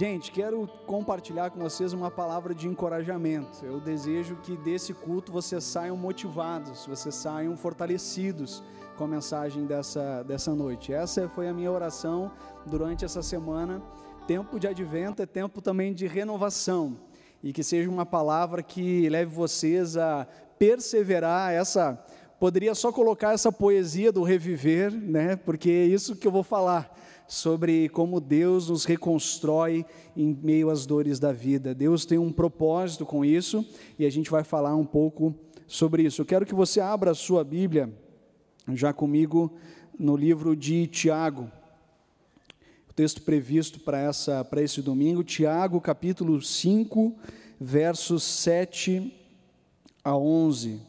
Gente, quero compartilhar com vocês uma palavra de encorajamento. Eu desejo que desse culto vocês saiam motivados, vocês saiam fortalecidos com a mensagem dessa, dessa noite. Essa foi a minha oração durante essa semana. Tempo de advento é tempo também de renovação e que seja uma palavra que leve vocês a perseverar essa poderia só colocar essa poesia do reviver, né? Porque é isso que eu vou falar sobre como Deus nos reconstrói em meio às dores da vida. Deus tem um propósito com isso e a gente vai falar um pouco sobre isso. Eu quero que você abra a sua Bíblia já comigo no livro de Tiago. O texto previsto para essa para esse domingo, Tiago, capítulo 5, versos 7 a 11.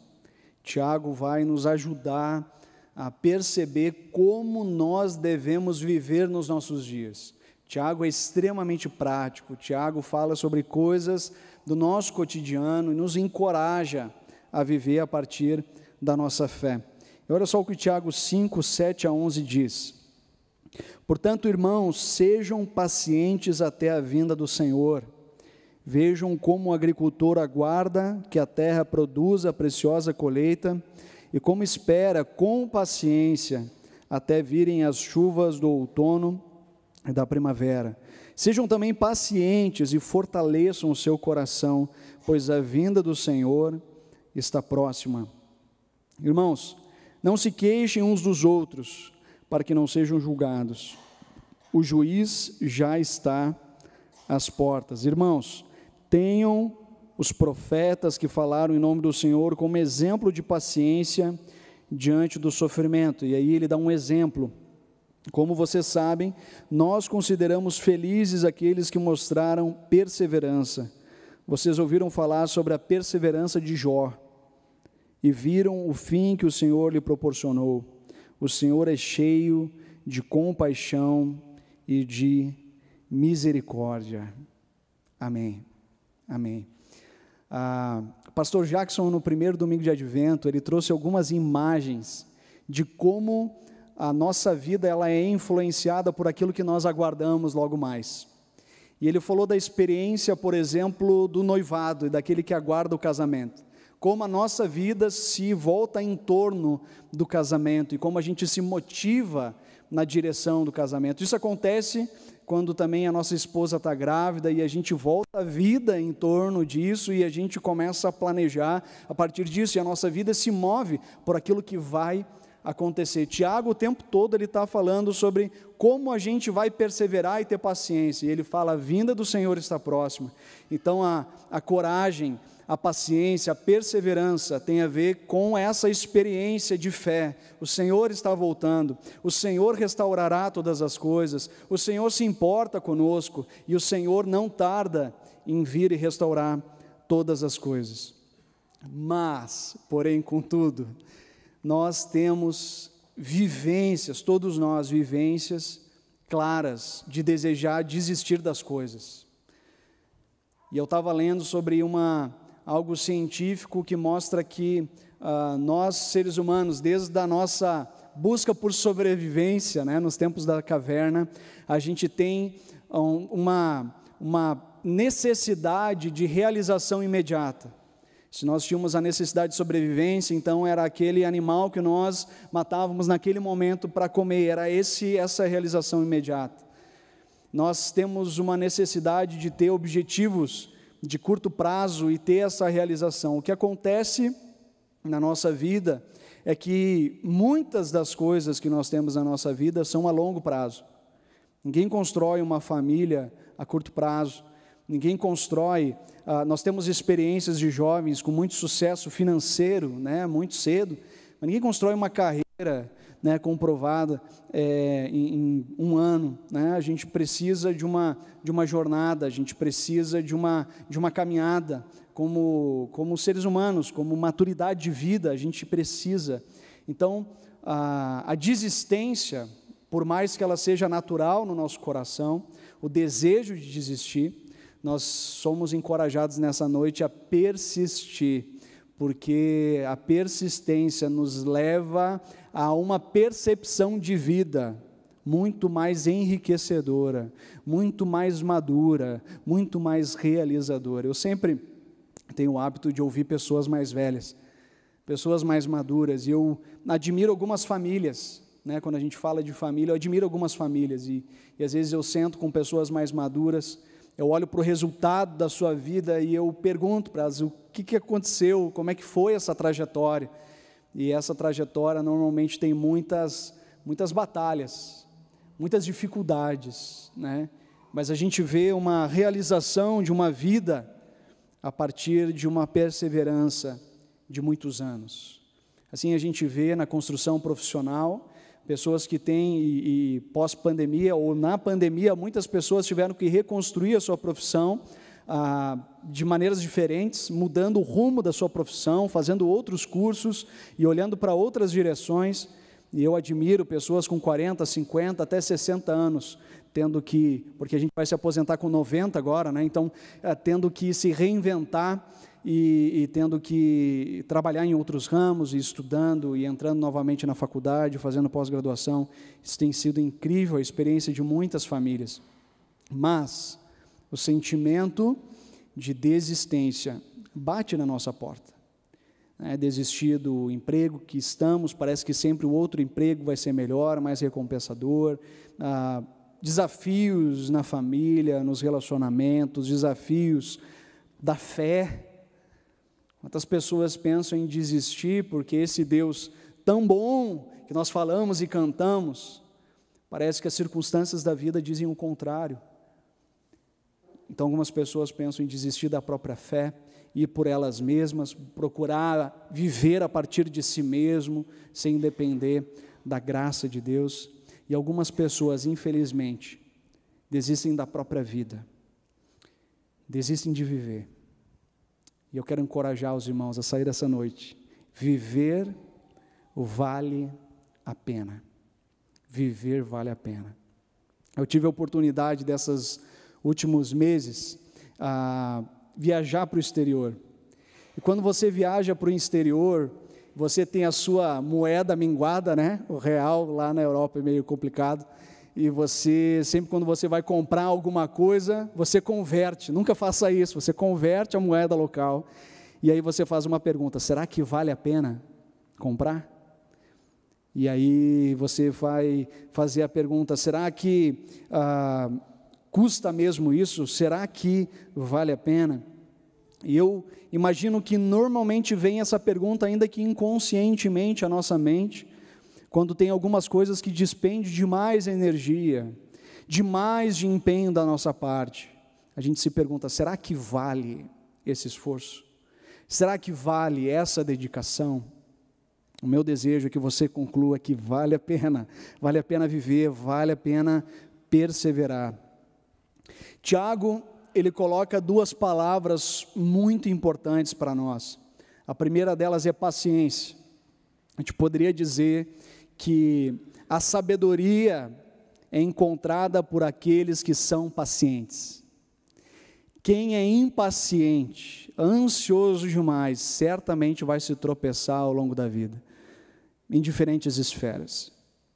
Tiago vai nos ajudar a perceber como nós devemos viver nos nossos dias. Tiago é extremamente prático. Tiago fala sobre coisas do nosso cotidiano e nos encoraja a viver a partir da nossa fé. E olha só o que Tiago 5, 7 a 11 diz. Portanto, irmãos, sejam pacientes até a vinda do Senhor. Vejam como o agricultor aguarda que a terra produza a preciosa colheita e como espera com paciência até virem as chuvas do outono e da primavera. Sejam também pacientes e fortaleçam o seu coração, pois a vinda do Senhor está próxima. Irmãos, não se queixem uns dos outros, para que não sejam julgados. O juiz já está às portas. Irmãos, tenham os profetas que falaram em nome do Senhor como exemplo de paciência diante do sofrimento. E aí ele dá um exemplo. Como vocês sabem, nós consideramos felizes aqueles que mostraram perseverança. Vocês ouviram falar sobre a perseverança de Jó e viram o fim que o Senhor lhe proporcionou. O Senhor é cheio de compaixão e de misericórdia. Amém. Amém. Ah, pastor Jackson, no primeiro domingo de advento, ele trouxe algumas imagens de como a nossa vida ela é influenciada por aquilo que nós aguardamos logo mais. E ele falou da experiência, por exemplo, do noivado e daquele que aguarda o casamento. Como a nossa vida se volta em torno do casamento e como a gente se motiva na direção do casamento. Isso acontece quando também a nossa esposa está grávida e a gente volta a vida em torno disso e a gente começa a planejar a partir disso e a nossa vida se move por aquilo que vai acontecer. Tiago, o tempo todo, ele está falando sobre como a gente vai perseverar e ter paciência. E ele fala: a vinda do Senhor está próxima. Então, a, a coragem, a paciência, a perseverança tem a ver com essa experiência de fé. O Senhor está voltando, o Senhor restaurará todas as coisas, o Senhor se importa conosco e o Senhor não tarda em vir e restaurar todas as coisas. Mas, porém, contudo, nós temos vivências, todos nós, vivências claras de desejar desistir das coisas. E eu estava lendo sobre uma algo científico que mostra que uh, nós, seres humanos, desde a nossa busca por sobrevivência, né, nos tempos da caverna, a gente tem um, uma, uma necessidade de realização imediata. Se nós tínhamos a necessidade de sobrevivência, então era aquele animal que nós matávamos naquele momento para comer, era esse essa realização imediata. Nós temos uma necessidade de ter objetivos de curto prazo e ter essa realização. O que acontece na nossa vida é que muitas das coisas que nós temos na nossa vida são a longo prazo. Ninguém constrói uma família a curto prazo. Ninguém constrói. Ah, nós temos experiências de jovens com muito sucesso financeiro, né, muito cedo, mas ninguém constrói uma carreira né, comprovada é, em, em, um ano. Né? A gente precisa de uma, de uma jornada, a gente precisa de uma, de uma caminhada como, como seres humanos, como maturidade de vida, a gente precisa. Então, a, a desistência, por mais que ela seja natural no nosso coração, o desejo de desistir, nós somos encorajados nessa noite a persistir, porque a persistência nos leva a uma percepção de vida, muito mais enriquecedora, muito mais madura, muito mais realizadora. Eu sempre tenho o hábito de ouvir pessoas mais velhas, pessoas mais maduras, e eu admiro algumas famílias. Né, quando a gente fala de família, eu admiro algumas famílias e, e às vezes eu sento com pessoas mais maduras, eu olho para o resultado da sua vida e eu pergunto para elas o que, que aconteceu, como é que foi essa trajetória. E essa trajetória normalmente tem muitas, muitas batalhas, muitas dificuldades, né? mas a gente vê uma realização de uma vida a partir de uma perseverança de muitos anos. Assim a gente vê na construção profissional, pessoas que têm, e, e pós-pandemia ou na pandemia, muitas pessoas tiveram que reconstruir a sua profissão ah, de maneiras diferentes, mudando o rumo da sua profissão, fazendo outros cursos e olhando para outras direções. E eu admiro pessoas com 40, 50, até 60 anos, tendo que, porque a gente vai se aposentar com 90 agora, né? então, é, tendo que se reinventar e, e, tendo que trabalhar em outros ramos, e estudando e entrando novamente na faculdade, fazendo pós-graduação. Isso tem sido incrível, a experiência de muitas famílias. Mas o sentimento de desistência bate na nossa porta né, desistir do emprego que estamos, parece que sempre o outro emprego vai ser melhor, mais recompensador, ah, desafios na família, nos relacionamentos, desafios da fé. Quantas pessoas pensam em desistir porque esse Deus tão bom que nós falamos e cantamos, parece que as circunstâncias da vida dizem o contrário. Então, algumas pessoas pensam em desistir da própria fé, ir por elas mesmas, procurar viver a partir de si mesmo, sem depender da graça de Deus. E algumas pessoas, infelizmente, desistem da própria vida, desistem de viver. E eu quero encorajar os irmãos a sair dessa noite. Viver vale a pena. Viver vale a pena. Eu tive a oportunidade desses últimos meses. Ah, viajar para o exterior. E quando você viaja para o exterior, você tem a sua moeda minguada, né? O real lá na Europa é meio complicado. E você, sempre quando você vai comprar alguma coisa, você converte. Nunca faça isso, você converte a moeda local. E aí você faz uma pergunta: será que vale a pena comprar? E aí você vai fazer a pergunta: será que ah, Custa mesmo isso? Será que vale a pena? E eu imagino que normalmente vem essa pergunta, ainda que inconscientemente, à nossa mente, quando tem algumas coisas que despendem demais energia, demais de empenho da nossa parte. A gente se pergunta: será que vale esse esforço? Será que vale essa dedicação? O meu desejo é que você conclua que vale a pena, vale a pena viver, vale a pena perseverar. Tiago, ele coloca duas palavras muito importantes para nós. A primeira delas é paciência. A gente poderia dizer que a sabedoria é encontrada por aqueles que são pacientes. Quem é impaciente, ansioso demais, certamente vai se tropeçar ao longo da vida, em diferentes esferas.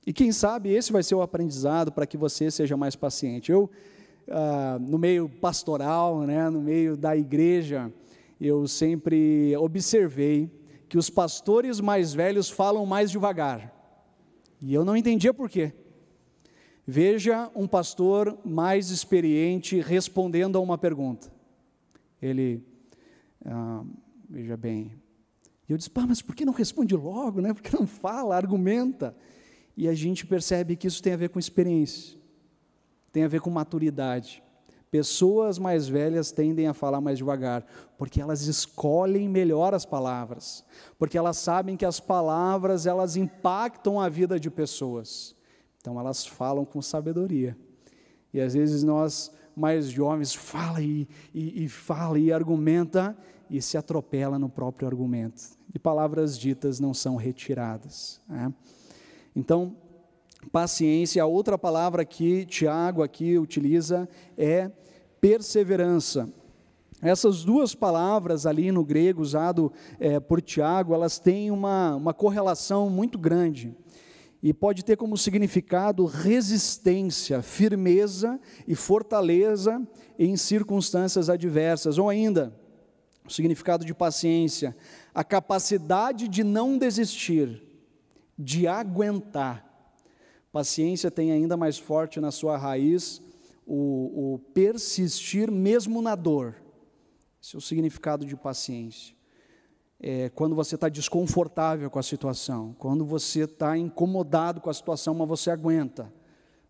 E quem sabe esse vai ser o aprendizado para que você seja mais paciente. Eu ah, no meio pastoral, né, no meio da igreja, eu sempre observei que os pastores mais velhos falam mais devagar. E eu não entendia por quê. Veja um pastor mais experiente respondendo a uma pergunta. Ele, ah, veja bem, e eu disse, pá, mas por que não responde logo, né? Por que não fala, argumenta? E a gente percebe que isso tem a ver com experiência tem a ver com maturidade. Pessoas mais velhas tendem a falar mais devagar, porque elas escolhem melhor as palavras, porque elas sabem que as palavras elas impactam a vida de pessoas. Então elas falam com sabedoria. E às vezes nós mais jovens fala e, e, e fala e argumenta e se atropela no próprio argumento. E palavras ditas não são retiradas. Né? Então paciência. A outra palavra que Tiago aqui utiliza é perseverança. Essas duas palavras ali no grego usado é, por Tiago, elas têm uma, uma correlação muito grande. e pode ter como significado resistência, firmeza e fortaleza em circunstâncias adversas, ou ainda, o significado de paciência, a capacidade de não desistir, de aguentar. Paciência tem ainda mais forte na sua raiz o, o persistir mesmo na dor. Esse é o significado de paciência é, quando você está desconfortável com a situação, quando você está incomodado com a situação, mas você aguenta.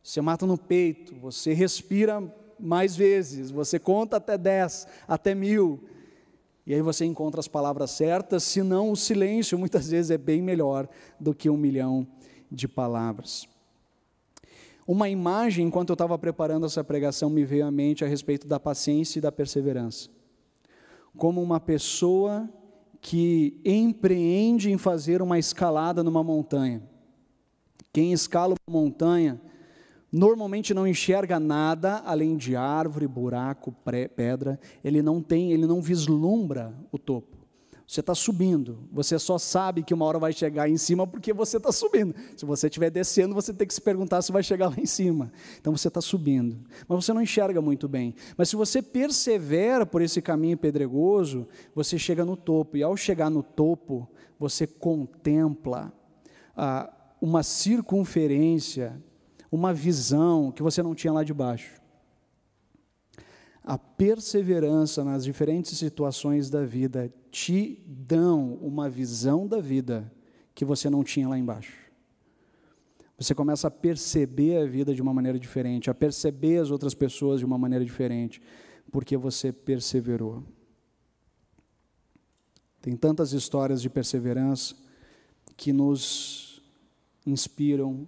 Você mata no peito, você respira mais vezes, você conta até dez, até mil, e aí você encontra as palavras certas, senão o silêncio muitas vezes é bem melhor do que um milhão de palavras. Uma imagem, enquanto eu estava preparando essa pregação, me veio à mente a respeito da paciência e da perseverança. Como uma pessoa que empreende em fazer uma escalada numa montanha. Quem escala uma montanha normalmente não enxerga nada além de árvore, buraco, pedra. Ele não tem, ele não vislumbra o topo. Você está subindo, você só sabe que uma hora vai chegar em cima porque você está subindo. Se você estiver descendo, você tem que se perguntar se vai chegar lá em cima. Então você está subindo, mas você não enxerga muito bem. Mas se você persevera por esse caminho pedregoso, você chega no topo, e ao chegar no topo, você contempla ah, uma circunferência, uma visão que você não tinha lá de baixo a perseverança nas diferentes situações da vida te dão uma visão da vida que você não tinha lá embaixo. Você começa a perceber a vida de uma maneira diferente, a perceber as outras pessoas de uma maneira diferente, porque você perseverou. Tem tantas histórias de perseverança que nos inspiram,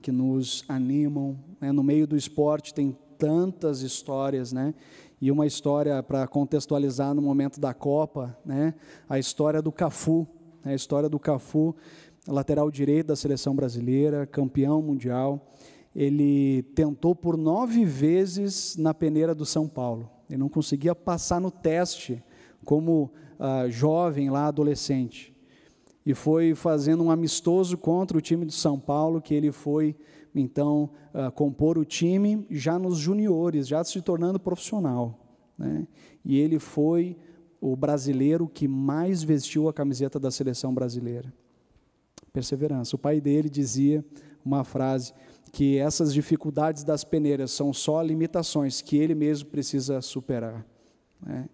que nos animam. Né? No meio do esporte tem tantas histórias, né? E uma história para contextualizar no momento da Copa, né? A história do Cafu, né? a história do Cafu, lateral direito da seleção brasileira, campeão mundial. Ele tentou por nove vezes na peneira do São Paulo. Ele não conseguia passar no teste como uh, jovem lá, adolescente. E foi fazendo um amistoso contra o time do São Paulo que ele foi então uh, compor o time já nos juniores, já se tornando profissional. Né? E ele foi o brasileiro que mais vestiu a camiseta da seleção brasileira. Perseverança. O pai dele dizia uma frase que essas dificuldades das peneiras são só limitações que ele mesmo precisa superar. Né?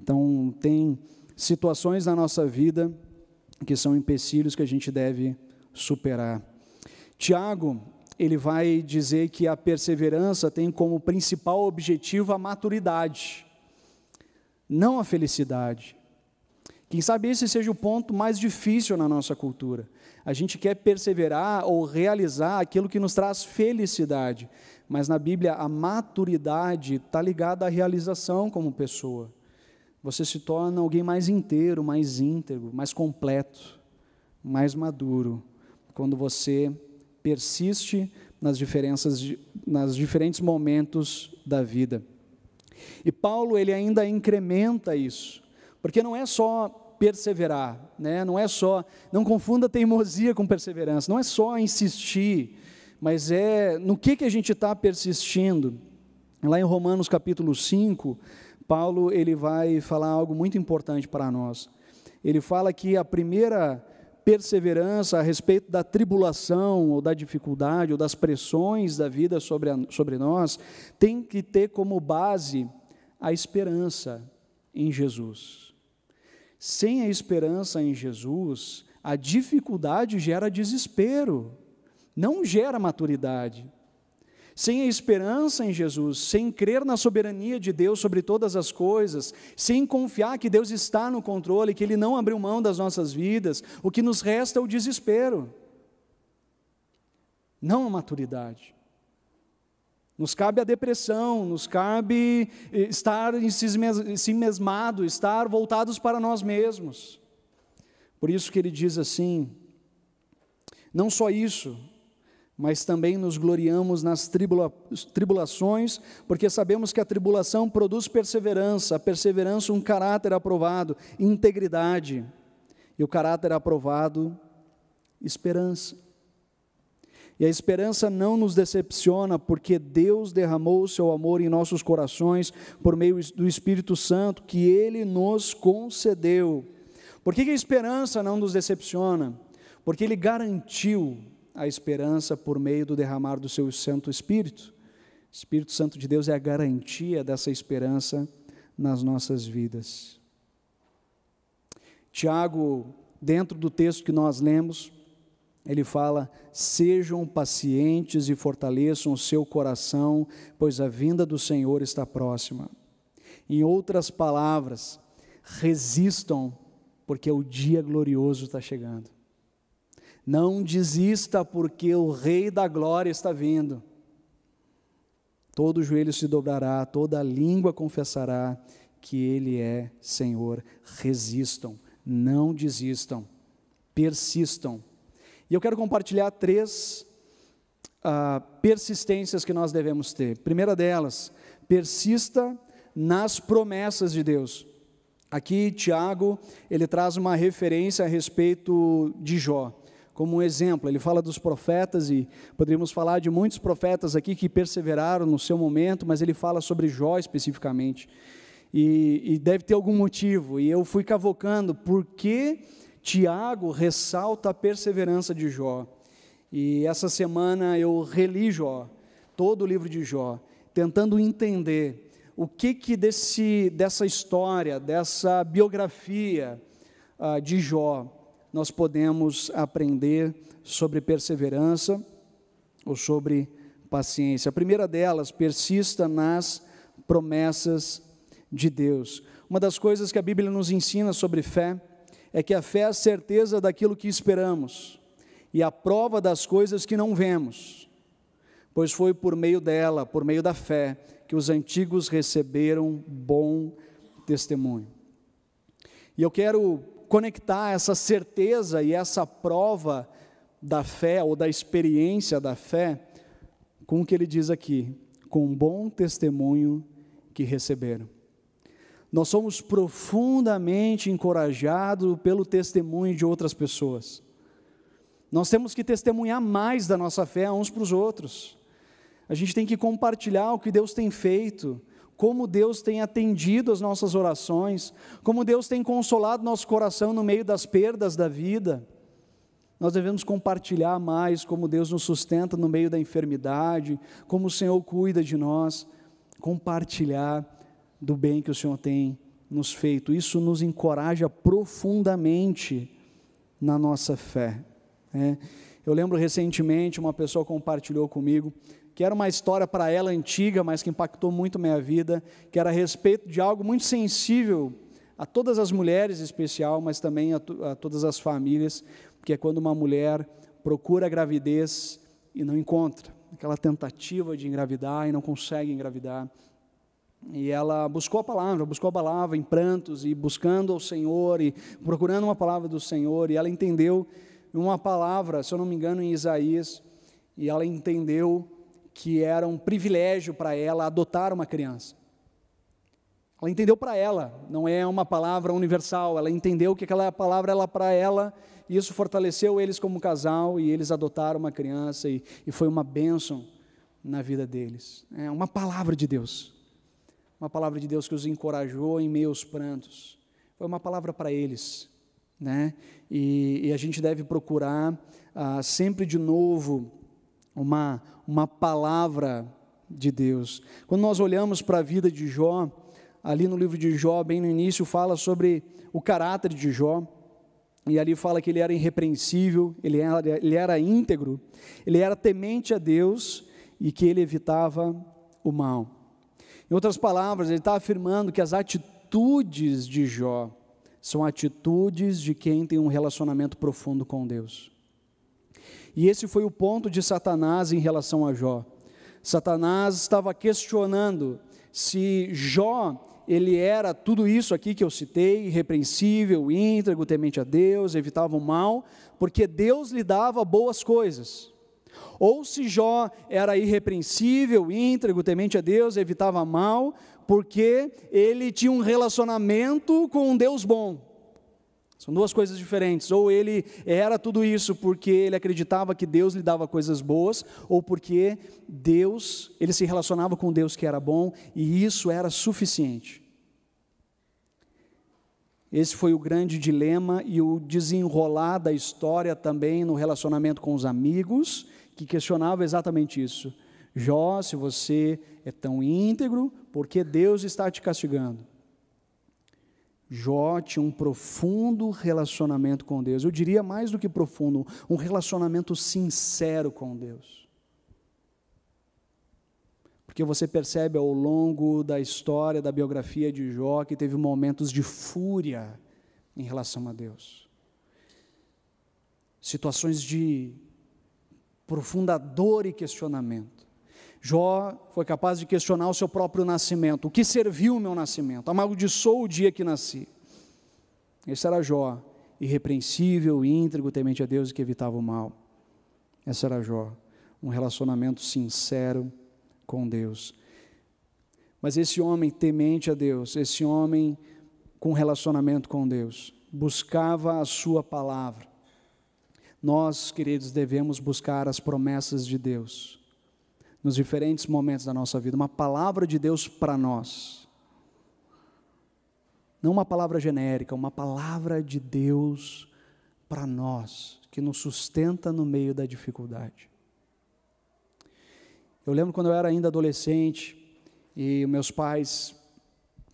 Então, tem situações na nossa vida que são empecilhos que a gente deve superar. Tiago, ele vai dizer que a perseverança tem como principal objetivo a maturidade, não a felicidade. Quem sabe esse seja o ponto mais difícil na nossa cultura. A gente quer perseverar ou realizar aquilo que nos traz felicidade, mas na Bíblia a maturidade está ligada à realização como pessoa. Você se torna alguém mais inteiro, mais íntegro, mais completo, mais maduro, quando você persiste nas diferenças, nas diferentes momentos da vida. E Paulo ele ainda incrementa isso, porque não é só perseverar, né? Não é só, não confunda teimosia com perseverança, não é só insistir, mas é no que que a gente está persistindo. Lá em Romanos capítulo 5, Paulo ele vai falar algo muito importante para nós. Ele fala que a primeira perseverança a respeito da tribulação, ou da dificuldade, ou das pressões da vida sobre, a, sobre nós, tem que ter como base a esperança em Jesus. Sem a esperança em Jesus, a dificuldade gera desespero, não gera maturidade. Sem a esperança em Jesus, sem crer na soberania de Deus sobre todas as coisas, sem confiar que Deus está no controle, que Ele não abriu mão das nossas vidas, o que nos resta é o desespero, não a maturidade. Nos cabe a depressão, nos cabe eh, estar em si mesmado, estar voltados para nós mesmos. Por isso que ele diz assim: não só isso, mas também nos gloriamos nas tribula tribulações, porque sabemos que a tribulação produz perseverança, a perseverança um caráter aprovado, integridade, e o caráter aprovado, esperança. E a esperança não nos decepciona, porque Deus derramou o seu amor em nossos corações por meio do Espírito Santo que ele nos concedeu. Por que, que a esperança não nos decepciona? Porque ele garantiu a esperança por meio do derramar do seu Santo Espírito. Espírito Santo de Deus é a garantia dessa esperança nas nossas vidas. Tiago, dentro do texto que nós lemos, ele fala: sejam pacientes e fortaleçam o seu coração, pois a vinda do Senhor está próxima. Em outras palavras, resistam, porque o dia glorioso está chegando. Não desista, porque o Rei da Glória está vindo. Todo joelho se dobrará, toda língua confessará que Ele é Senhor. Resistam, não desistam, persistam e eu quero compartilhar três uh, persistências que nós devemos ter. Primeira delas, persista nas promessas de Deus. Aqui, Tiago, ele traz uma referência a respeito de Jó. Como um exemplo, ele fala dos profetas e poderíamos falar de muitos profetas aqui que perseveraram no seu momento, mas ele fala sobre Jó especificamente. E, e deve ter algum motivo. E eu fui cavocando por que Tiago ressalta a perseverança de Jó. E essa semana eu reli Jó, todo o livro de Jó, tentando entender o que que desse, dessa história, dessa biografia uh, de Jó, nós podemos aprender sobre perseverança ou sobre paciência. A primeira delas, persista nas promessas de Deus. Uma das coisas que a Bíblia nos ensina sobre fé é que a fé é a certeza daquilo que esperamos e a prova das coisas que não vemos, pois foi por meio dela, por meio da fé, que os antigos receberam bom testemunho. E eu quero conectar essa certeza e essa prova da fé ou da experiência da fé com o que ele diz aqui, com bom testemunho que receberam. Nós somos profundamente encorajados pelo testemunho de outras pessoas. Nós temos que testemunhar mais da nossa fé uns para os outros. A gente tem que compartilhar o que Deus tem feito, como Deus tem atendido as nossas orações, como Deus tem consolado nosso coração no meio das perdas da vida. Nós devemos compartilhar mais como Deus nos sustenta no meio da enfermidade, como o Senhor cuida de nós. Compartilhar do bem que o Senhor tem nos feito. Isso nos encoraja profundamente na nossa fé. Né? Eu lembro recentemente uma pessoa compartilhou comigo que era uma história para ela antiga, mas que impactou muito minha vida, que era a respeito de algo muito sensível a todas as mulheres em especial, mas também a, a todas as famílias, que é quando uma mulher procura a gravidez e não encontra, aquela tentativa de engravidar e não consegue engravidar. E ela buscou a palavra, buscou a palavra em prantos e buscando ao Senhor e procurando uma palavra do Senhor. E ela entendeu uma palavra, se eu não me engano, em Isaías, e ela entendeu que era um privilégio para ela adotar uma criança. Ela entendeu para ela, não é uma palavra universal, ela entendeu que aquela palavra era para ela, e isso fortaleceu eles como casal, e eles adotaram uma criança, e, e foi uma bênção na vida deles. É uma palavra de Deus uma palavra de Deus que os encorajou em meus prantos. Foi uma palavra para eles, né? E, e, a gente deve procurar ah, sempre de novo uma, uma palavra de Deus. Quando nós olhamos para a vida de Jó, ali no livro de Jó, bem no início, fala sobre o caráter de Jó. E ali fala que ele era irrepreensível, ele era, ele era íntegro, ele era temente a Deus e que ele evitava o mal. Em outras palavras, ele está afirmando que as atitudes de Jó são atitudes de quem tem um relacionamento profundo com Deus. E esse foi o ponto de Satanás em relação a Jó. Satanás estava questionando se Jó ele era tudo isso aqui que eu citei, irrepreensível, íntegro, temente a Deus, evitava o mal, porque Deus lhe dava boas coisas. Ou se Jó era irrepreensível, íntegro, temente a Deus, evitava mal, porque ele tinha um relacionamento com um Deus bom. São duas coisas diferentes. Ou ele era tudo isso porque ele acreditava que Deus lhe dava coisas boas, ou porque Deus, ele se relacionava com Deus que era bom e isso era suficiente. Esse foi o grande dilema e o desenrolar da história também no relacionamento com os amigos, que questionava exatamente isso. Jó, se você é tão íntegro, por que Deus está te castigando? Jó tinha um profundo relacionamento com Deus. Eu diria mais do que profundo, um relacionamento sincero com Deus. Porque você percebe ao longo da história, da biografia de Jó, que teve momentos de fúria em relação a Deus. Situações de profunda dor e questionamento. Jó foi capaz de questionar o seu próprio nascimento. O que serviu o meu nascimento? Amaldiçoou o dia que nasci. Esse era Jó, irrepreensível, íntegro, temente a Deus e que evitava o mal. Esse era Jó, um relacionamento sincero com Deus. Mas esse homem temente a Deus, esse homem com relacionamento com Deus, buscava a Sua palavra. Nós, queridos, devemos buscar as promessas de Deus nos diferentes momentos da nossa vida, uma palavra de Deus para nós. Não uma palavra genérica, uma palavra de Deus para nós, que nos sustenta no meio da dificuldade. Eu lembro quando eu era ainda adolescente e meus pais,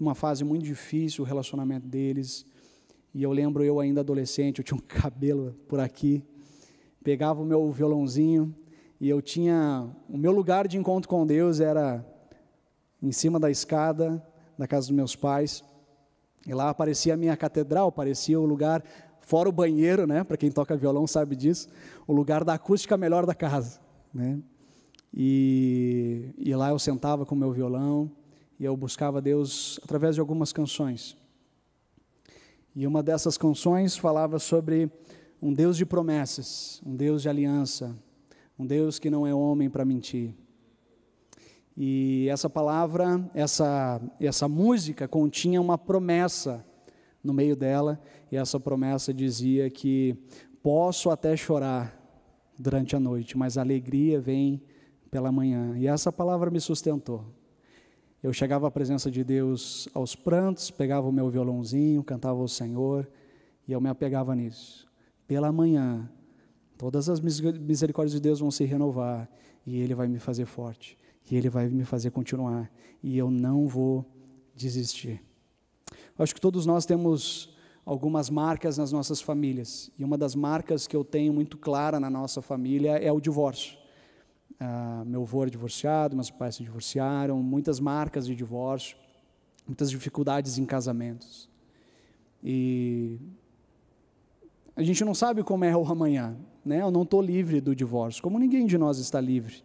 uma fase muito difícil, o relacionamento deles, e eu lembro eu ainda adolescente, eu tinha um cabelo por aqui, pegava o meu violãozinho e eu tinha o meu lugar de encontro com Deus era em cima da escada da casa dos meus pais. E lá aparecia a minha catedral, parecia o lugar fora o banheiro, né? Para quem toca violão sabe disso, o lugar da acústica melhor da casa, né? E, e lá eu sentava com o meu violão e eu buscava Deus através de algumas canções. E uma dessas canções falava sobre um Deus de promessas, um Deus de aliança, um Deus que não é homem para mentir. E essa palavra, essa, essa música continha uma promessa no meio dela, e essa promessa dizia que posso até chorar durante a noite, mas a alegria vem pela manhã. E essa palavra me sustentou. Eu chegava à presença de Deus aos prantos, pegava o meu violãozinho, cantava ao Senhor, e eu me apegava nisso. Pela manhã, todas as misericórdias de Deus vão se renovar, e Ele vai me fazer forte, e Ele vai me fazer continuar, e eu não vou desistir. Eu acho que todos nós temos algumas marcas nas nossas famílias, e uma das marcas que eu tenho muito clara na nossa família é o divórcio. Ah, meu avô era divorciado, meus pais se divorciaram, muitas marcas de divórcio, muitas dificuldades em casamentos. E a gente não sabe como é o amanhã, né? Eu não estou livre do divórcio, como ninguém de nós está livre.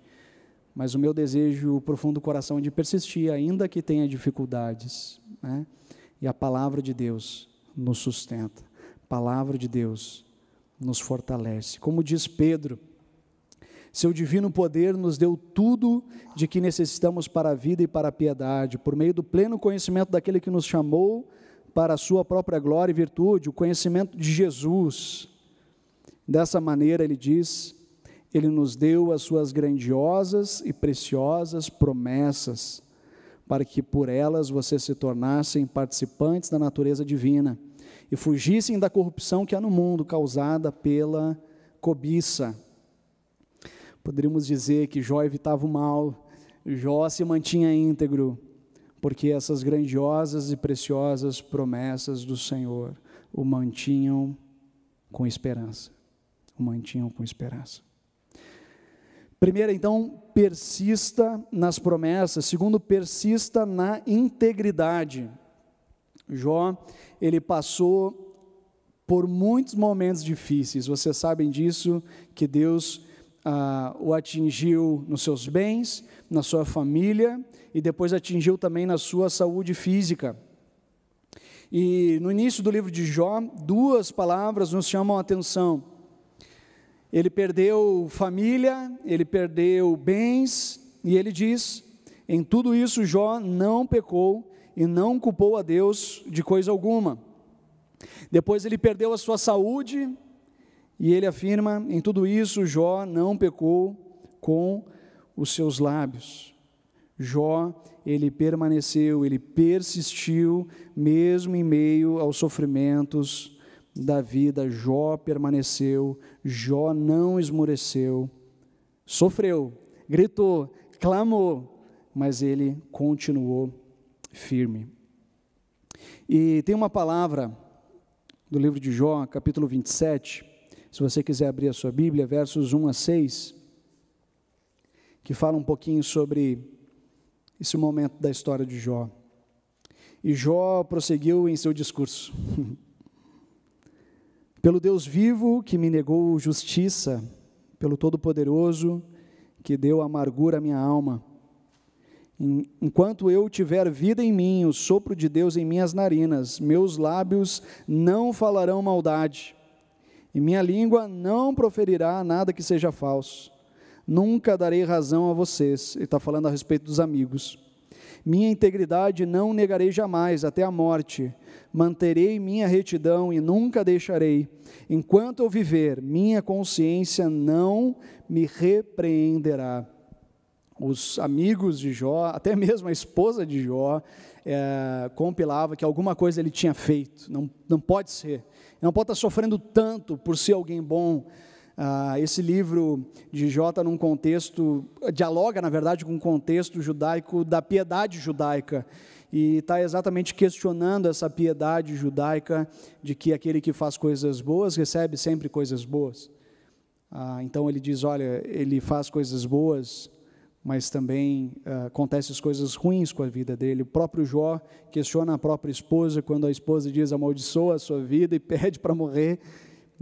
Mas o meu desejo, o profundo coração é de persistir, ainda que tenha dificuldades, né? E a palavra de Deus nos sustenta. A palavra de Deus nos fortalece. Como diz Pedro, seu divino poder nos deu tudo de que necessitamos para a vida e para a piedade, por meio do pleno conhecimento daquele que nos chamou para a sua própria glória e virtude, o conhecimento de Jesus. Dessa maneira, ele diz, ele nos deu as suas grandiosas e preciosas promessas, para que por elas vocês se tornassem participantes da natureza divina e fugissem da corrupção que há no mundo causada pela cobiça. Poderíamos dizer que Jó evitava o mal, Jó se mantinha íntegro, porque essas grandiosas e preciosas promessas do Senhor o mantinham com esperança. O mantinham com esperança. Primeiro, então, persista nas promessas. Segundo, persista na integridade. Jó, ele passou por muitos momentos difíceis. Vocês sabem disso, que Deus ah, o atingiu nos seus bens, na sua família e depois atingiu também na sua saúde física. E no início do livro de Jó, duas palavras nos chamam a atenção. Ele perdeu família, ele perdeu bens, e ele diz: em tudo isso Jó não pecou e não culpou a Deus de coisa alguma. Depois ele perdeu a sua saúde, e ele afirma: em tudo isso, Jó não pecou com os seus lábios. Jó, ele permaneceu, ele persistiu, mesmo em meio aos sofrimentos da vida. Jó permaneceu, Jó não esmoreceu, sofreu, gritou, clamou, mas ele continuou firme. E tem uma palavra do livro de Jó, capítulo 27, se você quiser abrir a sua Bíblia, versos 1 a 6, que fala um pouquinho sobre esse momento da história de Jó. E Jó prosseguiu em seu discurso. pelo Deus vivo que me negou justiça, pelo Todo-Poderoso que deu amargura à minha alma. Enquanto eu tiver vida em mim, o sopro de Deus em minhas narinas, meus lábios não falarão maldade e minha língua não proferirá nada que seja falso. Nunca darei razão a vocês. Ele está falando a respeito dos amigos. Minha integridade não negarei jamais, até a morte. Manterei minha retidão e nunca deixarei. Enquanto eu viver, minha consciência não me repreenderá. Os amigos de Jó, até mesmo a esposa de Jó, é, compilava que alguma coisa ele tinha feito. Não, não pode ser não pode estar sofrendo tanto por ser alguém bom. Ah, esse livro de está num contexto, dialoga, na verdade, com o contexto judaico da piedade judaica. E está exatamente questionando essa piedade judaica de que aquele que faz coisas boas recebe sempre coisas boas. Ah, então ele diz: olha, ele faz coisas boas, mas também uh, acontecem coisas ruins com a vida dele. O próprio Jó questiona a própria esposa quando a esposa diz amaldiçoa a sua vida e pede para morrer.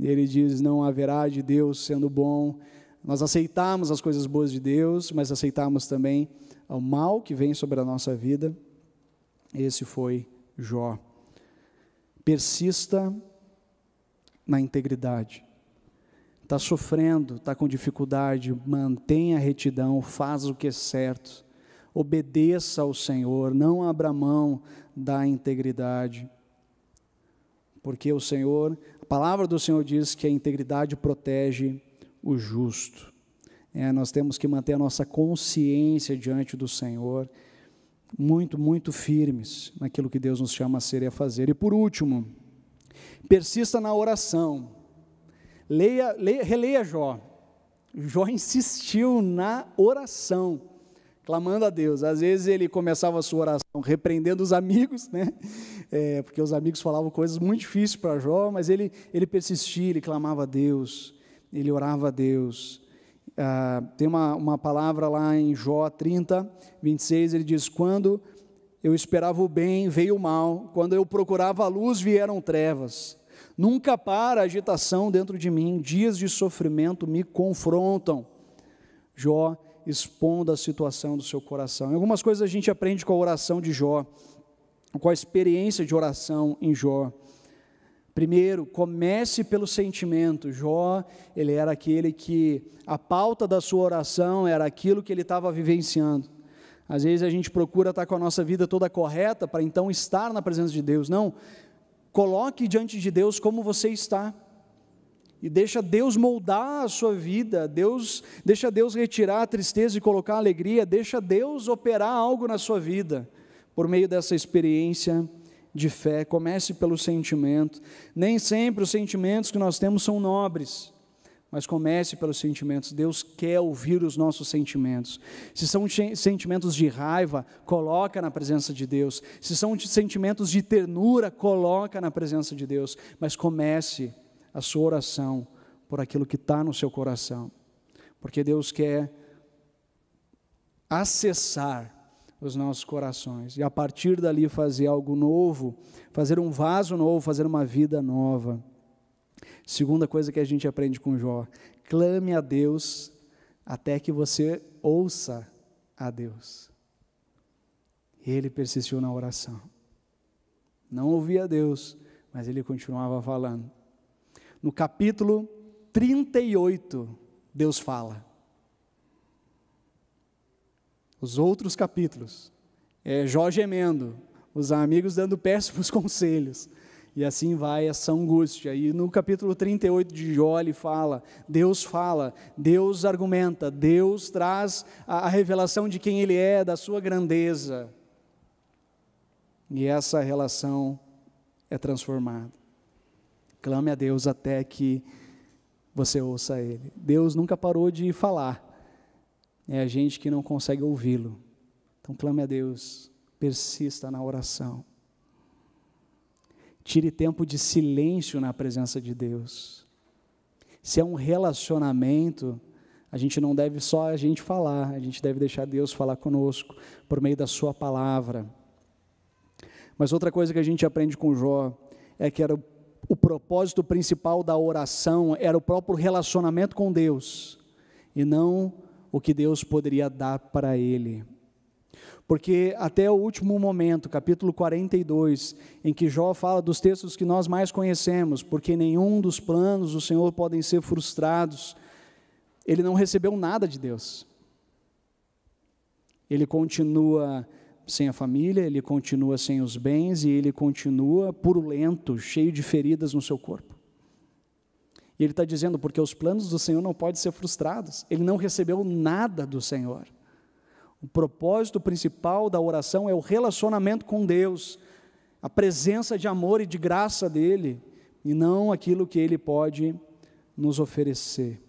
E ele diz: não haverá de Deus sendo bom. Nós aceitamos as coisas boas de Deus, mas aceitamos também o mal que vem sobre a nossa vida. Esse foi Jó. Persista na integridade está sofrendo, está com dificuldade, mantenha a retidão, faz o que é certo, obedeça ao Senhor, não abra mão da integridade, porque o Senhor, palavra do Senhor diz que a integridade protege o justo. É, nós temos que manter a nossa consciência diante do Senhor, muito, muito firmes naquilo que Deus nos chama a ser e a fazer. E por último, persista na oração. Leia, leia, releia Jó. Jó insistiu na oração, clamando a Deus. Às vezes ele começava a sua oração repreendendo os amigos, né? É, porque os amigos falavam coisas muito difíceis para Jó, mas ele, ele persistia, ele clamava a Deus, ele orava a Deus. Ah, tem uma, uma palavra lá em Jó 30, 26, ele diz: Quando eu esperava o bem, veio o mal, quando eu procurava a luz, vieram trevas. Nunca para a agitação dentro de mim, dias de sofrimento me confrontam. Jó expondo a situação do seu coração. Em algumas coisas a gente aprende com a oração de Jó, com a experiência de oração em Jó. Primeiro, comece pelo sentimento. Jó, ele era aquele que a pauta da sua oração era aquilo que ele estava vivenciando. Às vezes a gente procura estar com a nossa vida toda correta para então estar na presença de Deus. Não, Coloque diante de Deus como você está. E deixa Deus moldar a sua vida, Deus, deixa Deus retirar a tristeza e colocar a alegria, deixa Deus operar algo na sua vida por meio dessa experiência de fé. Comece pelo sentimento. Nem sempre os sentimentos que nós temos são nobres mas comece pelos sentimentos. Deus quer ouvir os nossos sentimentos. Se são sentimentos de raiva, coloca na presença de Deus. Se são sentimentos de ternura, coloca na presença de Deus. Mas comece a sua oração por aquilo que está no seu coração, porque Deus quer acessar os nossos corações e a partir dali fazer algo novo, fazer um vaso novo, fazer uma vida nova. Segunda coisa que a gente aprende com Jó: clame a Deus até que você ouça a Deus. Ele persistiu na oração. Não ouvia Deus, mas ele continuava falando. No capítulo 38, Deus fala. Os outros capítulos, é Jó gemendo, os amigos dando péssimos conselhos. E assim vai essa angústia. E no capítulo 38 de Jó, ele fala: Deus fala, Deus argumenta, Deus traz a, a revelação de quem Ele é, da sua grandeza. E essa relação é transformada. Clame a Deus até que você ouça Ele. Deus nunca parou de falar, é a gente que não consegue ouvi-lo. Então clame a Deus, persista na oração. Tire tempo de silêncio na presença de Deus. Se é um relacionamento, a gente não deve só a gente falar, a gente deve deixar Deus falar conosco por meio da sua palavra. Mas outra coisa que a gente aprende com Jó é que era o, propósito principal da oração era o próprio relacionamento com Deus e não o que Deus poderia dar para ele. Porque até o último momento, capítulo 42, em que Jó fala dos textos que nós mais conhecemos, porque nenhum dos planos do Senhor podem ser frustrados, ele não recebeu nada de Deus. Ele continua sem a família, ele continua sem os bens e ele continua purulento, cheio de feridas no seu corpo. E ele está dizendo, porque os planos do Senhor não podem ser frustrados. Ele não recebeu nada do Senhor. O propósito principal da oração é o relacionamento com Deus, a presença de amor e de graça dEle, e não aquilo que Ele pode nos oferecer.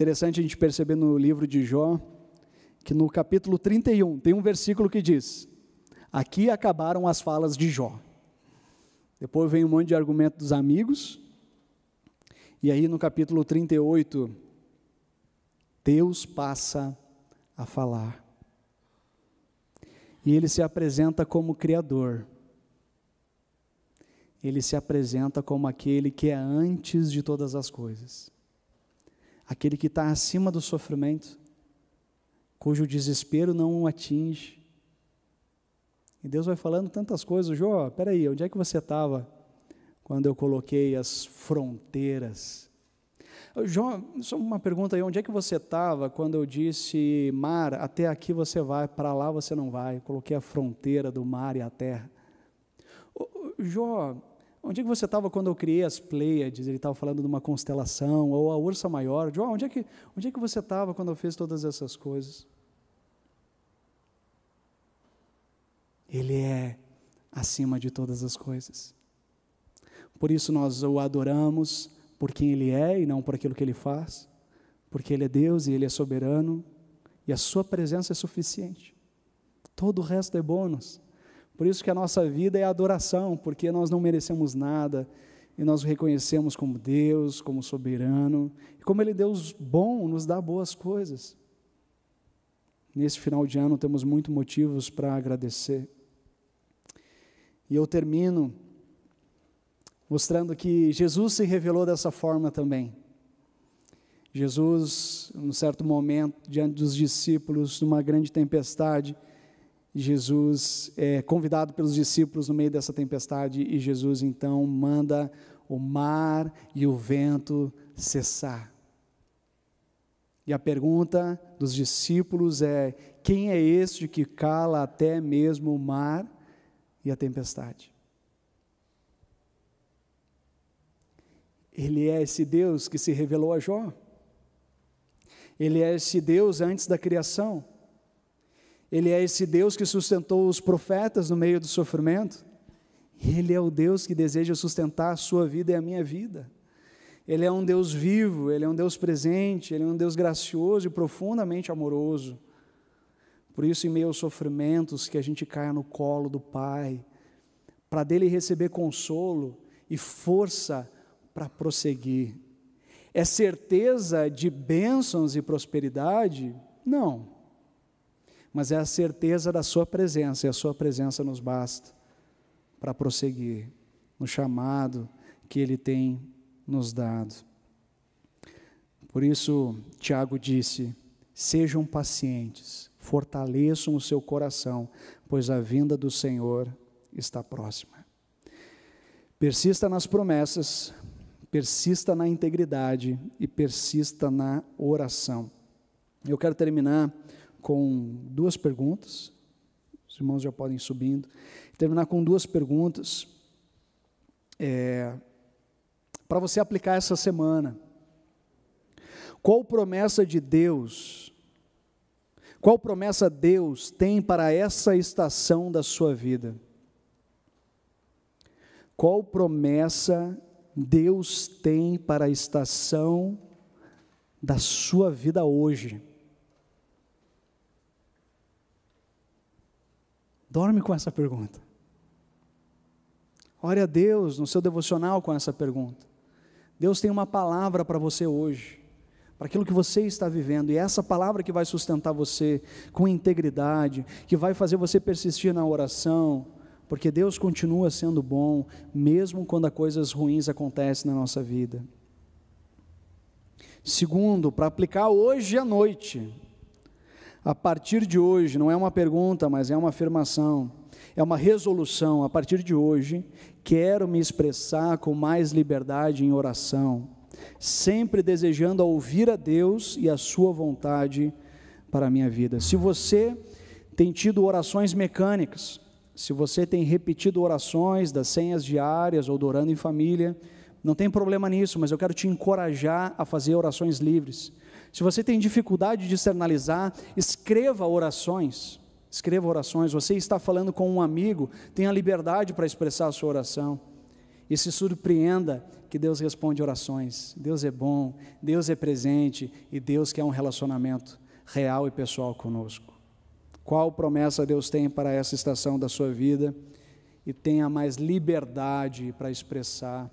Interessante a gente perceber no livro de Jó, que no capítulo 31 tem um versículo que diz: Aqui acabaram as falas de Jó. Depois vem um monte de argumento dos amigos, e aí no capítulo 38, Deus passa a falar. E ele se apresenta como Criador. Ele se apresenta como aquele que é antes de todas as coisas. Aquele que está acima do sofrimento, cujo desespero não o atinge. E Deus vai falando tantas coisas. Jó, peraí, onde é que você estava? quando eu coloquei as fronteiras. João, só uma pergunta aí, onde é que você estava quando eu disse, mar, até aqui você vai, para lá você não vai, eu coloquei a fronteira do mar e a terra. Jó, onde é que você estava quando eu criei as Pleiades, ele estava falando de uma constelação, ou a Ursa Maior, Jó, onde é que, onde é que você estava quando eu fiz todas essas coisas? Ele é acima de todas as coisas. Por isso nós o adoramos por quem Ele é e não por aquilo que Ele faz, porque Ele é Deus e Ele é soberano e a Sua presença é suficiente. Todo o resto é bônus. Por isso que a nossa vida é adoração, porque nós não merecemos nada e nós o reconhecemos como Deus, como soberano e como Ele Deus bom, nos dá boas coisas. Nesse final de ano temos muitos motivos para agradecer. E eu termino mostrando que Jesus se revelou dessa forma também. Jesus, num certo momento, diante dos discípulos, numa grande tempestade, Jesus é convidado pelos discípulos no meio dessa tempestade e Jesus então manda o mar e o vento cessar. E a pergunta dos discípulos é: quem é este que cala até mesmo o mar e a tempestade? Ele é esse Deus que se revelou a Jó. Ele é esse Deus antes da criação. Ele é esse Deus que sustentou os profetas no meio do sofrimento. Ele é o Deus que deseja sustentar a sua vida e a minha vida. Ele é um Deus vivo, ele é um Deus presente, ele é um Deus gracioso e profundamente amoroso. Por isso, em meio aos sofrimentos, que a gente caia no colo do Pai, para dele receber consolo e força para prosseguir. É certeza de bênçãos e prosperidade? Não. Mas é a certeza da Sua presença, e a Sua presença nos basta para prosseguir no chamado que Ele tem nos dado. Por isso, Tiago disse: sejam pacientes, fortaleçam o seu coração, pois a vinda do Senhor está próxima. Persista nas promessas, persista na integridade e persista na oração. Eu quero terminar com duas perguntas. Os irmãos já podem ir subindo. Terminar com duas perguntas. É, para você aplicar essa semana. Qual promessa de Deus, qual promessa Deus tem para essa estação da sua vida? Qual promessa Deus tem para a estação da sua vida hoje? Dorme com essa pergunta. Ore a Deus no seu devocional com essa pergunta. Deus tem uma palavra para você hoje, para aquilo que você está vivendo, e é essa palavra que vai sustentar você com integridade, que vai fazer você persistir na oração, porque Deus continua sendo bom, mesmo quando as coisas ruins acontecem na nossa vida. Segundo, para aplicar hoje à noite, a partir de hoje, não é uma pergunta, mas é uma afirmação, é uma resolução. A partir de hoje, quero me expressar com mais liberdade em oração, sempre desejando ouvir a Deus e a Sua vontade para a minha vida. Se você tem tido orações mecânicas, se você tem repetido orações das senhas diárias ou do orando em família, não tem problema nisso, mas eu quero te encorajar a fazer orações livres. Se você tem dificuldade de externalizar, escreva orações. Escreva orações. Você está falando com um amigo, tenha liberdade para expressar a sua oração. E se surpreenda que Deus responde orações. Deus é bom, Deus é presente e Deus quer um relacionamento real e pessoal conosco. Qual promessa Deus tem para essa estação da sua vida e tenha mais liberdade para expressar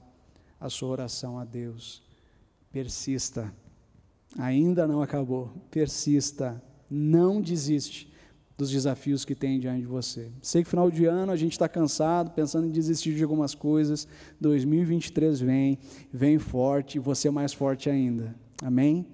a sua oração a Deus. Persista. Ainda não acabou. Persista. Não desiste dos desafios que tem diante de você. Sei que final de ano a gente está cansado, pensando em desistir de algumas coisas. 2023 vem, vem forte e você mais forte ainda. Amém?